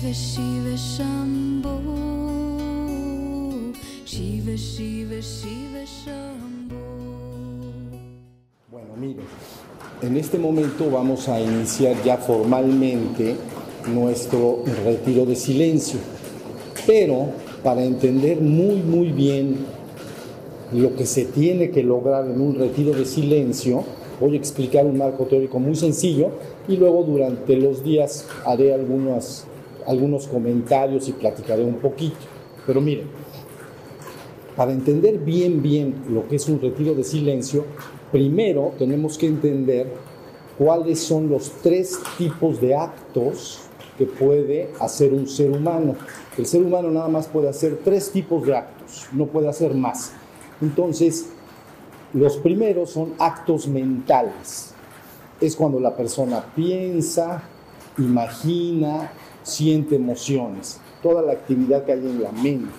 Shiva Shiva Shiva Shiva Shiva Bueno, mire, en este momento vamos a iniciar ya formalmente nuestro retiro de silencio, pero para entender muy muy bien lo que se tiene que lograr en un retiro de silencio, voy a explicar un marco teórico muy sencillo y luego durante los días haré algunos, algunos comentarios y platicaré un poquito. Pero miren, para entender bien, bien lo que es un retiro de silencio, primero tenemos que entender cuáles son los tres tipos de actos que puede hacer un ser humano. El ser humano nada más puede hacer tres tipos de actos, no puede hacer más. Entonces, los primeros son actos mentales. Es cuando la persona piensa, imagina, siente emociones. Toda la actividad que hay en la mente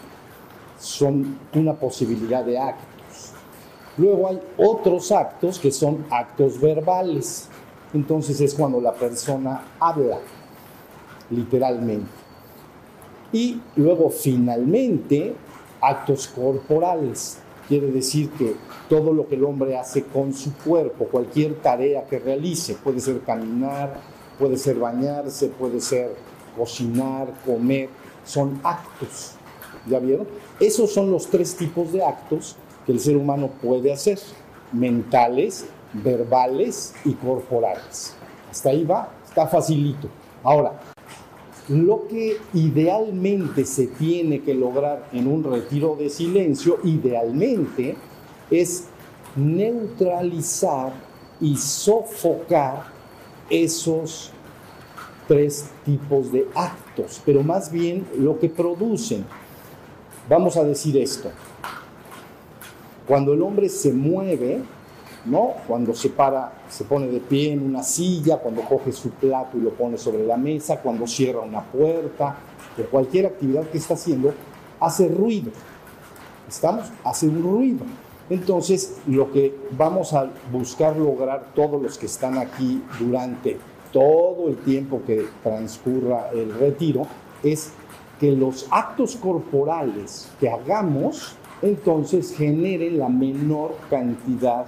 son una posibilidad de actos. Luego hay otros actos que son actos verbales. Entonces es cuando la persona habla, literalmente. Y luego finalmente actos corporales. Quiere decir que todo lo que el hombre hace con su cuerpo, cualquier tarea que realice, puede ser caminar, puede ser bañarse, puede ser cocinar, comer, son actos. ¿Ya vieron? Esos son los tres tipos de actos que el ser humano puede hacer, mentales, verbales y corporales. Hasta ahí va, está facilito. Ahora, lo que idealmente se tiene que lograr en un retiro de silencio, idealmente, es neutralizar y sofocar esos tres tipos de actos, pero más bien lo que producen. Vamos a decir esto. Cuando el hombre se mueve, ¿no? Cuando se para, se pone de pie en una silla, cuando coge su plato y lo pone sobre la mesa, cuando cierra una puerta, de cualquier actividad que está haciendo, hace ruido. ¿Estamos? Hace un ruido. Entonces, lo que vamos a buscar lograr todos los que están aquí durante todo el tiempo que transcurra el retiro es que los actos corporales que hagamos entonces generen la menor cantidad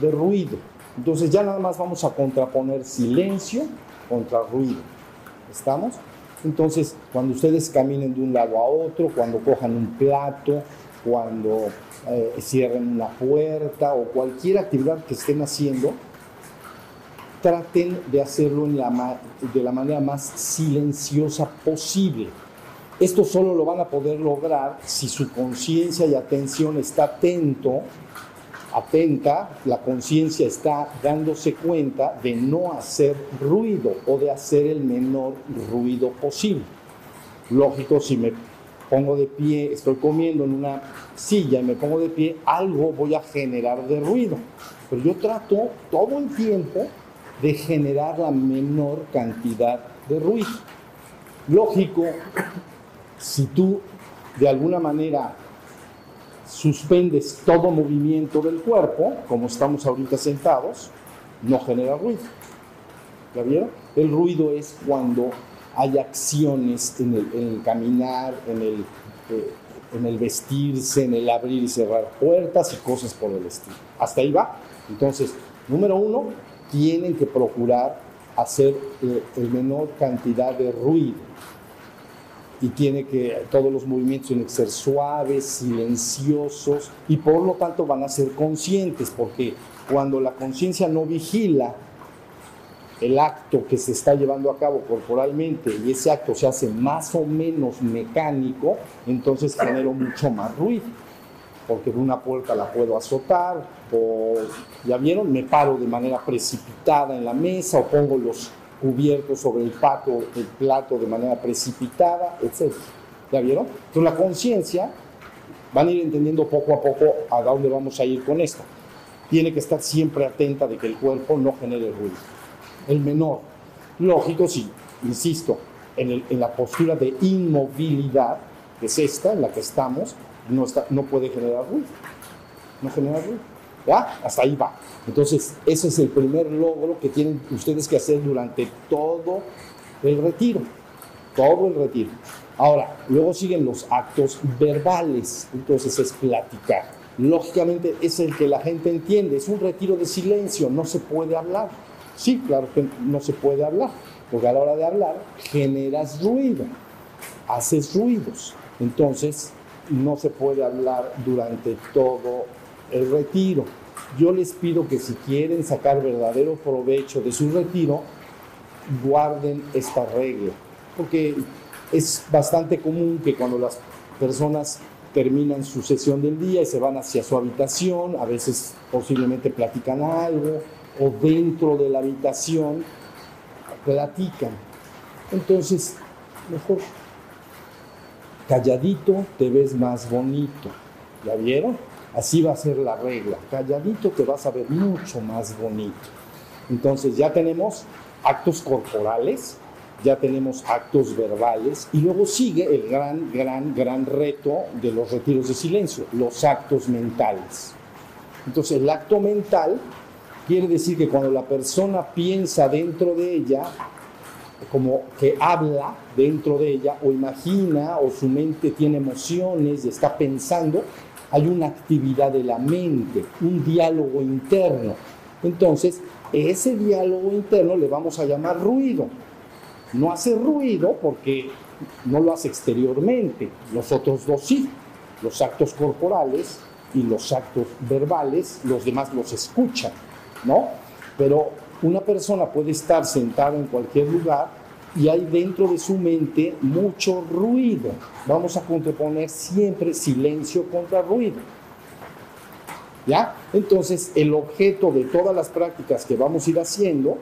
de ruido. Entonces ya nada más vamos a contraponer silencio contra ruido. ¿Estamos? Entonces, cuando ustedes caminen de un lado a otro, cuando cojan un plato, cuando eh, cierren una puerta o cualquier actividad que estén haciendo, traten de hacerlo de la manera más silenciosa posible. Esto solo lo van a poder lograr si su conciencia y atención está atento, atenta, la conciencia está dándose cuenta de no hacer ruido o de hacer el menor ruido posible. Lógico, si me pongo de pie, estoy comiendo en una silla y me pongo de pie, algo voy a generar de ruido. Pero yo trato todo el tiempo de generar la menor cantidad de ruido. Lógico, si tú de alguna manera suspendes todo movimiento del cuerpo, como estamos ahorita sentados, no genera ruido. ¿Ya vieron? El ruido es cuando hay acciones en el, caminar, en el, eh, en el vestirse, en el abrir y cerrar puertas y cosas por el estilo. Hasta ahí va. Entonces, número uno, tienen que procurar hacer eh, el menor cantidad de ruido. Y tiene que todos los movimientos tienen que ser suaves, silenciosos y por lo tanto van a ser conscientes porque cuando la conciencia no vigila el acto que se está llevando a cabo corporalmente y ese acto se hace más o menos mecánico, entonces genero mucho más ruido porque de una puerta la puedo azotar, o ya vieron, me paro de manera precipitada en la mesa, o pongo los cubiertos sobre el plato, el plato de manera precipitada, etc. ¿Ya vieron? Entonces la conciencia, van a ir entendiendo poco a poco a dónde vamos a ir con esto. Tiene que estar siempre atenta de que el cuerpo no genere ruido. El menor, lógico, sí, insisto, en, el, en la postura de inmovilidad, que es esta, en la que estamos, no, puede generar ruido. No genera ruido. ¿Ya? Hasta ahí va. Entonces, ese es el primer logro que tienen ustedes que hacer durante todo el retiro. todo el retiro. Ahora, luego siguen los actos verbales, entonces es platicar. Lógicamente es el que la gente entiende, es un retiro de silencio, no se puede hablar. Sí, claro que no se puede hablar, porque a la hora de hablar generas ruido, haces ruidos. Entonces, no se puede hablar durante todo el retiro. Yo les pido que si quieren sacar verdadero provecho de su retiro, guarden esta regla, porque es bastante común que cuando las personas terminan su sesión del día y se van hacia su habitación, a veces posiblemente platican algo, o dentro de la habitación platican. Entonces, mejor calladito te ves más bonito. ¿Ya vieron? Así va a ser la regla. Calladito te vas a ver mucho más bonito. Entonces ya tenemos actos corporales, ya tenemos actos verbales y luego sigue el gran, gran, gran reto de los retiros de silencio, los actos mentales. Entonces el acto mental quiere decir que cuando la persona piensa dentro de ella, como que habla dentro de ella o imagina o su mente tiene emociones y está pensando, hay una actividad de la mente, un diálogo interno. Entonces, ese diálogo interno le vamos a llamar ruido. No hace ruido porque no lo hace exteriormente, los otros dos sí, los actos corporales y los actos verbales, los demás los escuchan, ¿no? Pero una persona puede estar sentada en cualquier lugar y hay dentro de su mente mucho ruido. Vamos a contraponer siempre silencio contra ruido. ¿Ya? Entonces, el objeto de todas las prácticas que vamos a ir haciendo,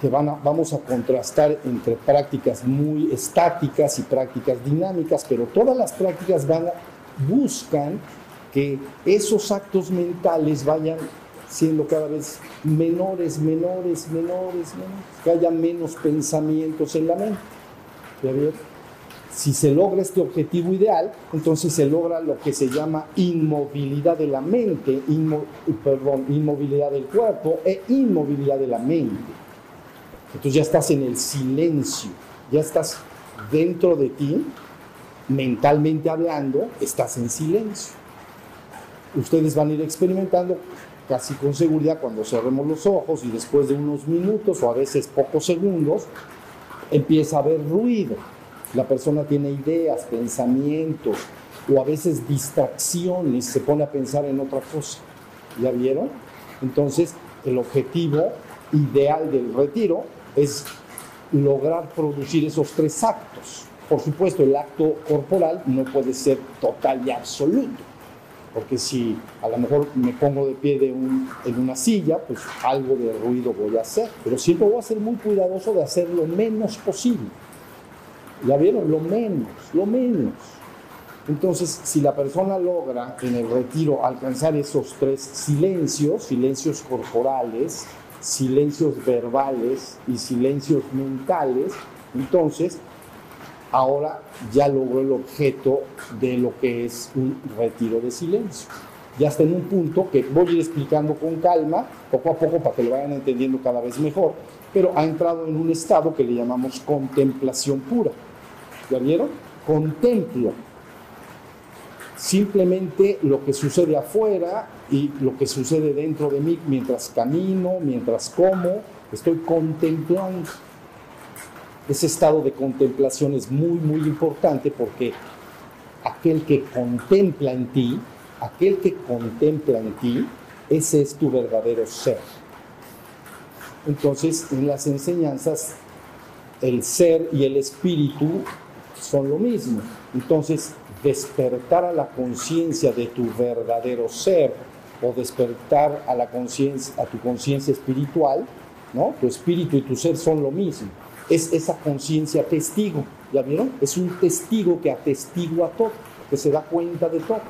que van a, vamos a contrastar entre prácticas muy estáticas y prácticas dinámicas, pero todas las prácticas buscan que esos actos mentales vayan siendo cada vez menores, menores, menores, menores, que haya menos pensamientos en la mente. Si se logra este objetivo ideal, entonces se logra lo que se llama inmovilidad de la mente, perdón, inmovilidad del cuerpo e inmovilidad de la mente. Entonces ya estás en el silencio, ya estás dentro de ti, mentalmente hablando, estás en silencio. Ustedes van a ir experimentando casi con seguridad cuando cerremos los ojos y después de unos minutos o a veces pocos segundos, empieza a haber ruido. La persona tiene ideas, pensamientos o a veces distracciones, se pone a pensar en otra cosa. ¿Ya vieron? Entonces, el objetivo ideal del retiro es lograr producir esos tres actos. Por supuesto, el acto corporal no puede ser total y absoluto porque si a lo mejor me pongo de pie de en una silla, pues algo de ruido voy a hacer, pero siempre voy a ser muy cuidadoso de hacer lo menos posible. ¿Ya vieron? Lo menos, lo menos. Entonces, si la persona logra en el retiro alcanzar esos tres silencios, silencios corporales, silencios verbales y silencios mentales, entonces ahora ya logró el objeto de lo que es un retiro de silencio. Ya está en un punto que voy a ir explicando con calma, poco a poco, para que lo vayan entendiendo cada vez mejor, pero ha entrado en un estado que le llamamos contemplación pura. ¿Ya vieron? Contemplo simplemente lo que sucede afuera y lo que sucede dentro de mí mientras camino, mientras como, estoy contemplando. Ese estado de contemplación es muy, muy importante porque aquel que contempla en ti, aquel que contempla en ti, ese es tu verdadero ser. Entonces, en las enseñanzas, el ser y el espíritu son lo mismo. Entonces, despertar a la conciencia de tu verdadero ser o despertar a la a tu conciencia espiritual, ¿no? Tu espíritu y tu ser son lo mismo es esa conciencia testigo. ¿Ya vieron? Es un testigo que atestigua todo, que se da cuenta de todo.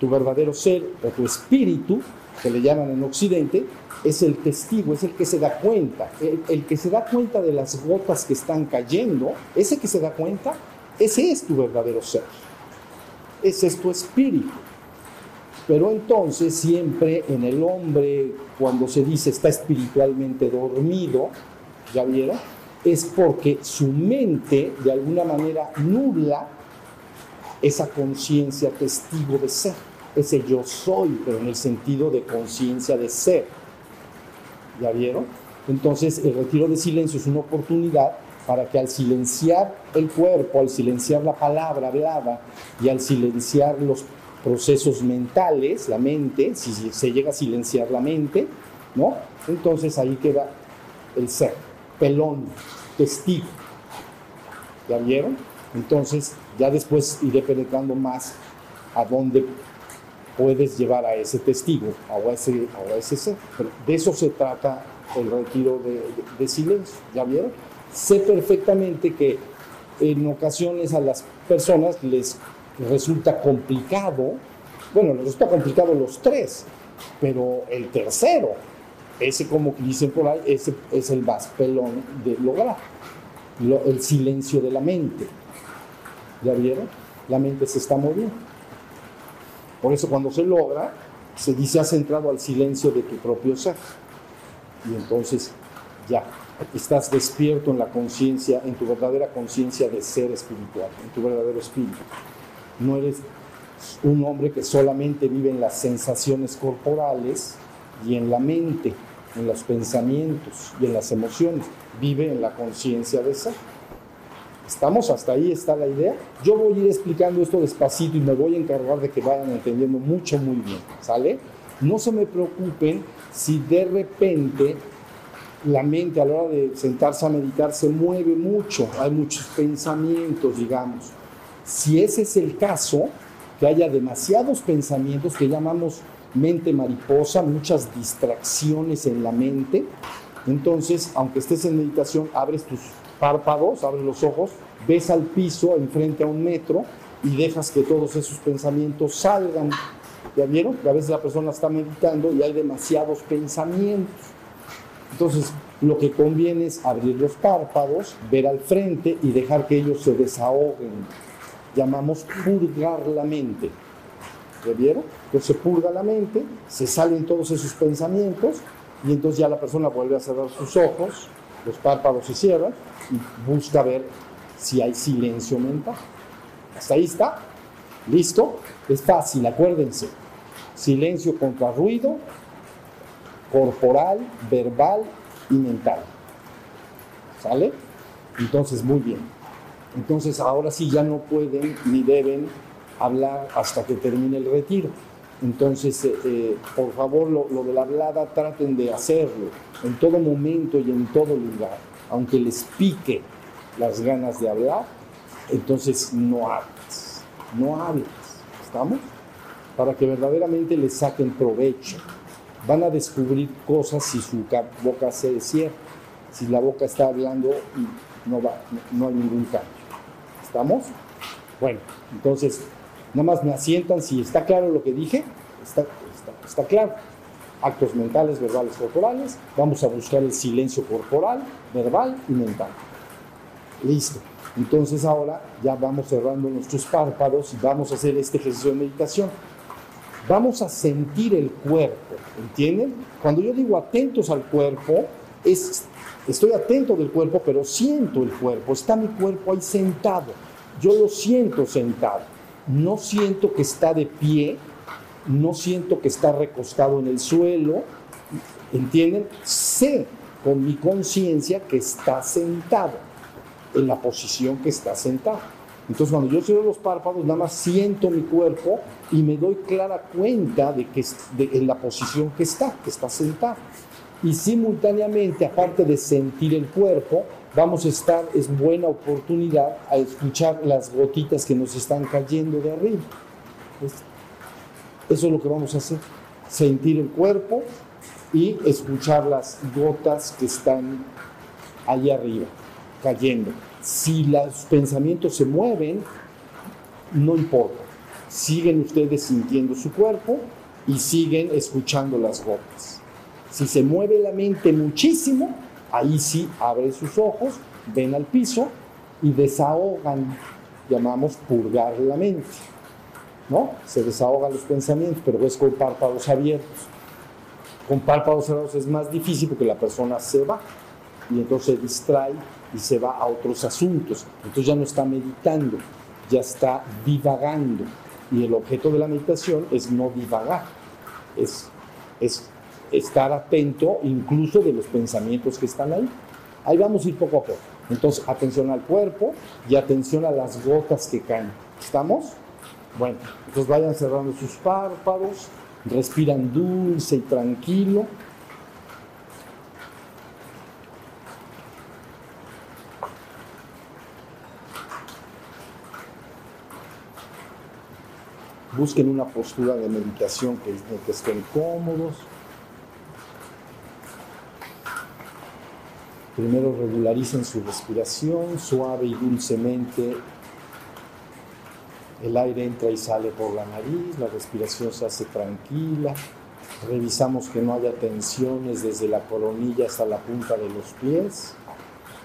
Tu verdadero ser o tu espíritu, que le llaman en Occidente, es el testigo, es el que se da cuenta. El, que se da cuenta de las gotas que están cayendo, ese que se da cuenta, ese es tu verdadero ser. Ese es tu espíritu. Pero entonces siempre en el hombre, cuando se dice está espiritualmente dormido, ¿ya vieron? Es porque su mente de alguna manera nubla esa conciencia testigo de ser, ese yo soy, pero en el sentido de conciencia de ser. ¿Ya vieron? Entonces el retiro de silencio es una oportunidad para que al silenciar el cuerpo, al silenciar la palabra hablada y al silenciar los procesos mentales, la mente, si se llega a silenciar la mente, ¿no? Entonces ahí queda el ser, pelón, testigo. ¿Ya vieron? Entonces ya después iré penetrando más a dónde puedes llevar a ese testigo, a ese, ese ser. De eso se trata el retiro de, de silencio. ¿Ya vieron? Sé perfectamente que en ocasiones a las personas les resulta complicado, bueno, les resulta complicado los tres, pero el tercero, ese como dicen por ahí, ese es el más pelón de lograr, el silencio de la mente. ¿Ya vieron? La mente se está moviendo. Por eso cuando se logra, se dice has entrado al silencio de tu propio ser. Y entonces ya estás despierto en la conciencia, en tu verdadera conciencia de ser espiritual, en tu verdadero espíritu. No eres un hombre que solamente vive en las sensaciones corporales y en la mente, en los pensamientos y en las emociones. Vive en la conciencia de ser. ¿Estamos? Hasta ahí está la idea. Yo voy a ir explicando esto despacito y me voy a encargar de que vayan entendiendo mucho, muy bien. ¿Sale? No se me preocupen si de repente la mente a la hora de sentarse a meditar se mueve mucho, hay muchos pensamientos, digamos. Si ese es el caso, que haya demasiados pensamientos que llamamos mente mariposa, muchas distracciones en la mente, entonces, aunque estés en meditación, abres tus párpados, abres los ojos, ves al piso enfrente a un metro y dejas que todos esos pensamientos salgan. ¿Ya vieron? A veces la persona está meditando y hay demasiados pensamientos. Entonces, lo que conviene es abrir los párpados, ver al frente y dejar que ellos se desahoguen. Llamamos purgar la mente. ¿Ya vieron? Entonces se purga la mente, se salen todos esos pensamientos y entonces ya la persona vuelve a cerrar sus ojos, los párpados se cierran y busca ver si hay silencio mental. Hasta ahí está. ¿Listo? Es fácil, acuérdense. Silencio contra ruido, corporal, verbal y mental. ¿Sale? Entonces, muy bien. Entonces, ahora sí ya no pueden ni deben hablar hasta que termine el retiro. Entonces, eh, eh, por favor, lo, de la hablada traten de hacerlo en todo momento y en todo lugar. Aunque les pique las ganas de hablar, entonces no hables, no hables. ¿Estamos? Para que verdaderamente les saquen provecho van a descubrir cosas si su boca se cierra. Si la boca está hablando, no, va, no hay ningún cambio. ¿Estamos? Bueno, entonces, nada más me asientan si está claro lo que dije. Está, está, claro. Actos mentales, verbales, corporales. Vamos a buscar el silencio corporal, verbal y mental. Listo. Entonces ahora ya vamos cerrando nuestros párpados y vamos a hacer este ejercicio de meditación vamos a sentir el cuerpo, ¿entienden? Cuando yo digo atentos al cuerpo, es, estoy atento del cuerpo, pero siento el cuerpo, está mi cuerpo ahí sentado, yo lo siento sentado, no siento que está de pie, no siento que está recostado en el suelo, ¿entienden? Sé con mi conciencia que está sentado, en la posición que está sentado. Entonces cuando yo cierro los párpados, nada más siento mi cuerpo y me doy clara cuenta de que en la posición que está, que está sentado. Y simultáneamente, aparte de sentir el cuerpo, vamos a estar, es buena oportunidad a escuchar las gotitas que nos están cayendo de arriba. Eso es lo que vamos a hacer, sentir el cuerpo y escuchar las gotas que están allá arriba, cayendo. Si los pensamientos se mueven, no importa. Siguen ustedes sintiendo su cuerpo y siguen escuchando las gotas. Si se mueve la mente muchísimo, ahí sí abre sus ojos, ven al piso y desahogan, llamamos purgar la mente. ¿No? Se desahogan los pensamientos, pero es con párpados abiertos. Con párpados cerrados es más difícil porque la persona se va. y entonces se distrae y se va a otros asuntos. Entonces ya no está meditando, ya está divagando. Y el objeto de la meditación es no divagar, es estar atento incluso de los pensamientos que están ahí. Ahí vamos a ir poco a poco. Entonces, atención al cuerpo y atención a las gotas que caen. ¿Estamos? Bueno, entonces vayan cerrando sus párpados, respiran dulce y tranquilo. Busquen una postura de meditación que, que estén cómodos. Primero regularicen su respiración suave y dulcemente. El aire entra y sale por la nariz, la respiración se hace tranquila. Revisamos que no haya tensiones desde la coronilla hasta la punta de los pies.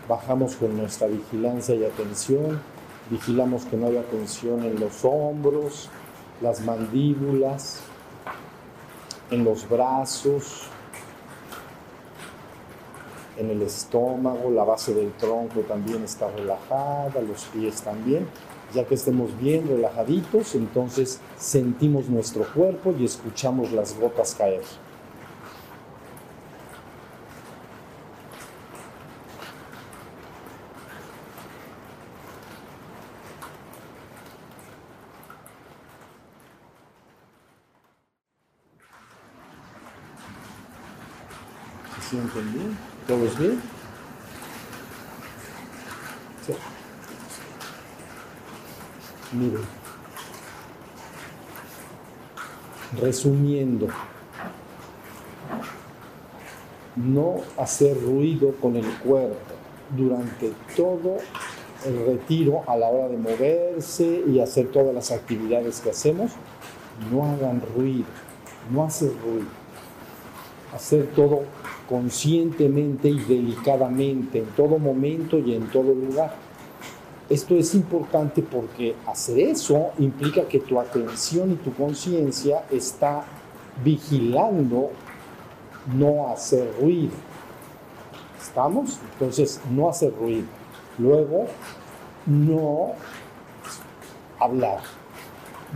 Bajamos con nuestra vigilancia y atención. Vigilamos que no haya tensión en los hombros, las mandíbulas, en los brazos, en el estómago, la base del tronco también está relajada, los pies también. Ya que estemos bien relajaditos, entonces sentimos nuestro cuerpo y escuchamos las gotas caer. ¿Se sienten bien? ¿Todos bien? Sí. Miren. Resumiendo, no hacer ruido con el cuerpo durante todo el retiro a la hora de moverse y hacer todas las actividades que hacemos. No hagan ruido, no hacer ruido. Hacer todo conscientemente y delicadamente, en todo momento y en todo lugar. Esto es importante porque hacer eso implica que tu atención y tu conciencia está vigilando no hacer ruido. ¿Estamos? Entonces, no hacer ruido. Luego, no hablar.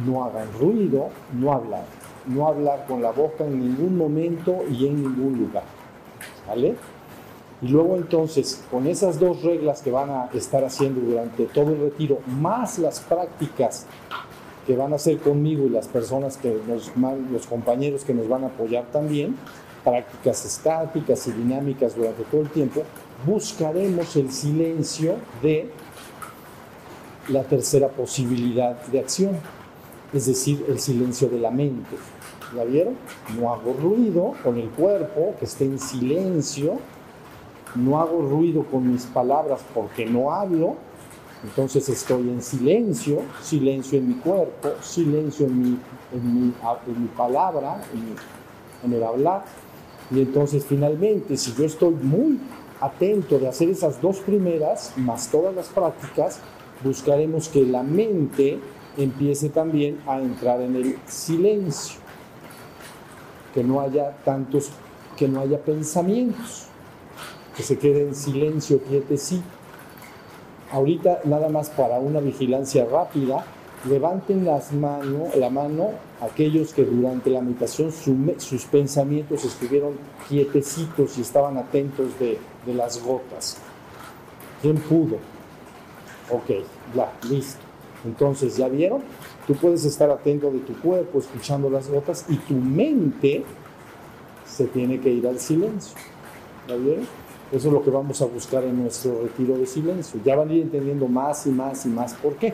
No hagan ruido, no hablar. No hablar con la boca en ningún momento y en ningún lugar. ¿Vale? Y luego entonces, con esas dos reglas que van a estar haciendo durante todo el retiro, más las prácticas que van a hacer conmigo y las personas que los compañeros que nos van a apoyar también, prácticas estáticas y dinámicas durante todo el tiempo, buscaremos el silencio de la tercera posibilidad de acción, es decir, el silencio de la mente. ¿Ya vieron? No hago ruido con el cuerpo, que esté en silencio. No hago ruido con mis palabras porque no hablo. Entonces estoy en silencio, silencio en mi cuerpo, silencio en mi, en mi, en mi palabra, en, en el hablar. Y entonces finalmente, si yo estoy muy atento de hacer esas dos primeras, más todas las prácticas, buscaremos que la mente empiece también a entrar en el silencio que no haya tantos, que no haya pensamientos, que se quede en silencio, quietecito. Ahorita nada más para una vigilancia rápida, levanten las manos, la mano aquellos que durante la meditación sus pensamientos estuvieron quietecitos y estaban atentos de, de las gotas. ¿Quién pudo? Ok, ya, listo. Entonces, ¿ya vieron? Tú puedes estar atento de tu cuerpo, escuchando las gotas, y tu mente se tiene que ir al silencio. ¿Ya vieron? Eso es lo que vamos a buscar en nuestro retiro de silencio. Ya van a ir entendiendo más y más y más por qué.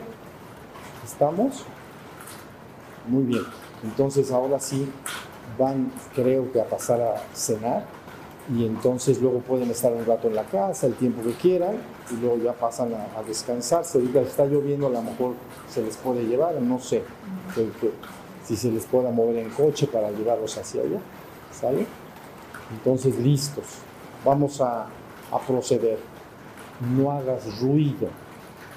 ¿Estamos? Muy bien. Entonces ahora sí van, creo que a pasar a cenar y entonces luego pueden estar un rato en la casa, el tiempo que quieran, y luego ya pasan a, a descansar. Si ahorita está lloviendo, a lo mejor se les puede llevar, no sé, que, si se les pueda mover en coche para llevarlos hacia allá, ¿sale? Entonces, listos, vamos a, a proceder. No hagas ruido,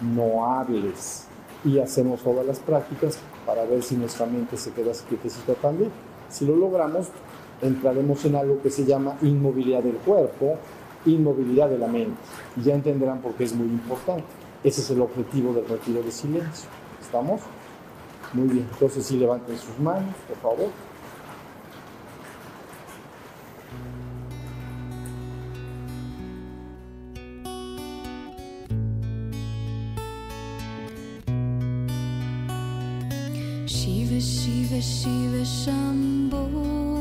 no hables, y hacemos todas las prácticas para ver si nuestra mente se queda quietecita también. Si lo logramos, entraremos en algo que se llama inmovilidad del cuerpo inmovilidad de la mente. Y ya entenderán por qué es muy importante. Ese es el objetivo del retiro de silencio. ¿Estamos? Muy bien. Entonces sí levanten sus manos, por favor. Shiva Shiva Shiva Shambho